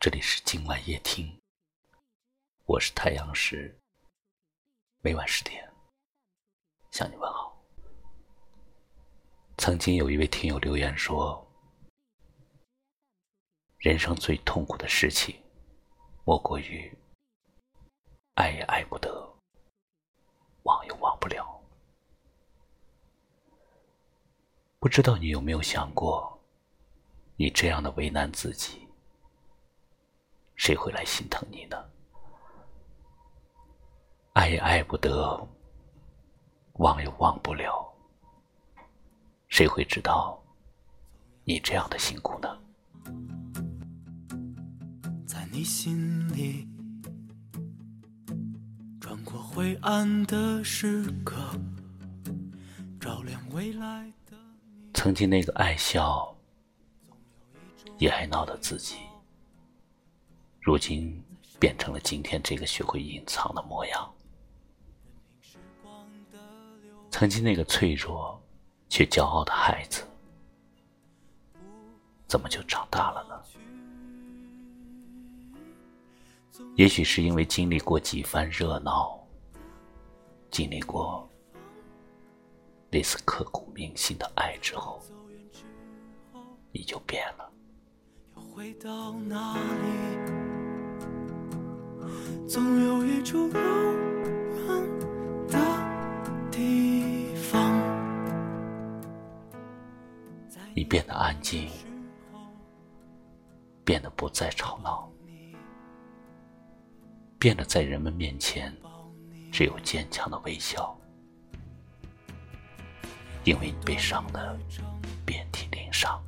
这里是今晚夜听，我是太阳石，每晚十点向你问好。曾经有一位听友留言说：“人生最痛苦的事情，莫过于爱也爱不得，忘也忘不了。”不知道你有没有想过，你这样的为难自己？谁会来心疼你呢？爱也爱不得，忘也忘不了。谁会知道你这样的辛苦呢？在你心里，灰暗的时刻，照亮未来的曾经那个爱笑也爱闹的自己。如今变成了今天这个学会隐藏的模样。曾经那个脆弱却骄傲的孩子，怎么就长大了呢？也许是因为经历过几番热闹，经历过那次刻骨铭心的爱之后，你就变了。回到哪里？总有一处柔软的地方。你变得安静，变得不再吵闹，变得在人们面前只有坚强的微笑，因为你被伤得遍体鳞伤，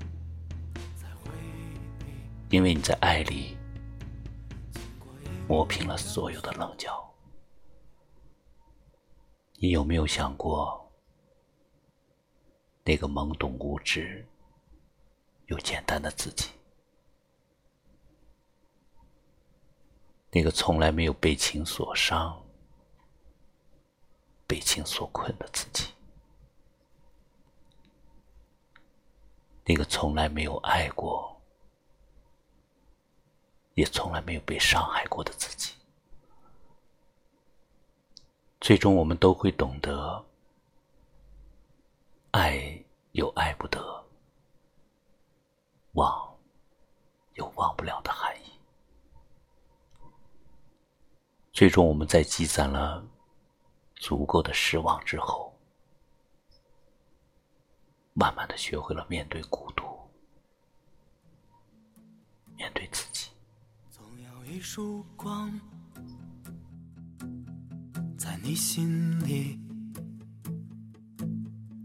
因为你在爱里。磨平了所有的棱角。你有没有想过，那个懵懂无知又简单的自己？那个从来没有被情所伤、被情所困的自己？那个从来没有爱过？也从来没有被伤害过的自己，最终我们都会懂得，爱有爱不得，忘有忘不了的含义。最终我们在积攒了足够的失望之后，慢慢的学会了面对孤独，面对自己。一束光，在你心里，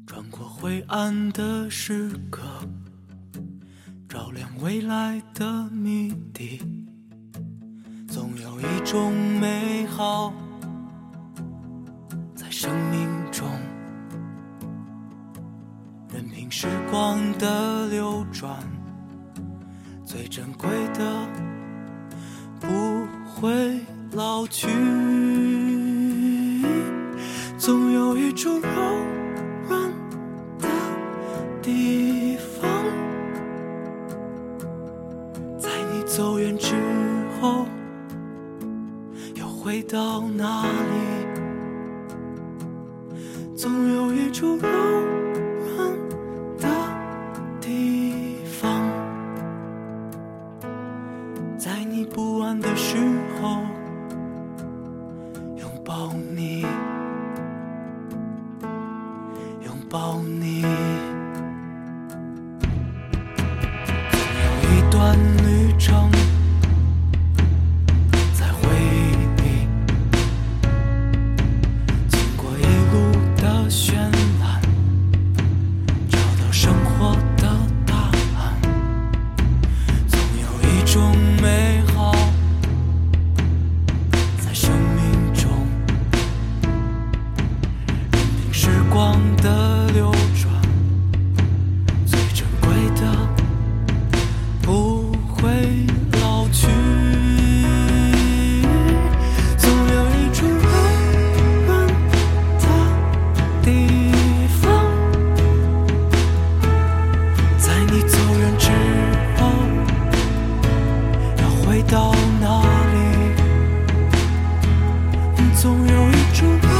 穿过灰暗的时刻，照亮未来的谜底。总有一种美好，在生命中，任凭时光的流转，最珍贵的。不会老去，总有一处柔软的地方，在你走远之后，又回到哪里？总有一处柔。抱你，拥抱你。有一段旅程。总有一种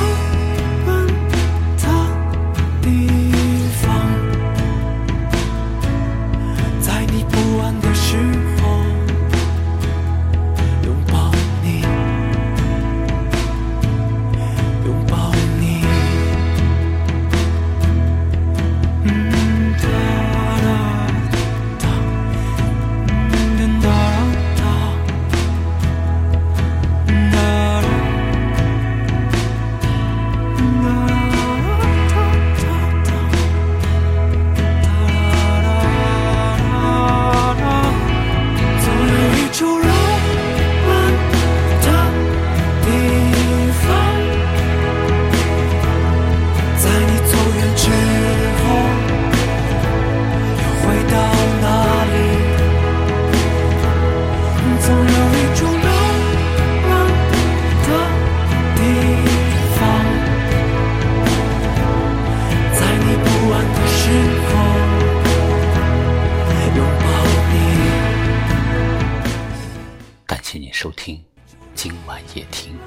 今晚夜听。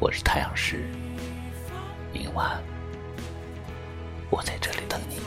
我是太阳石明晚我在这里等你。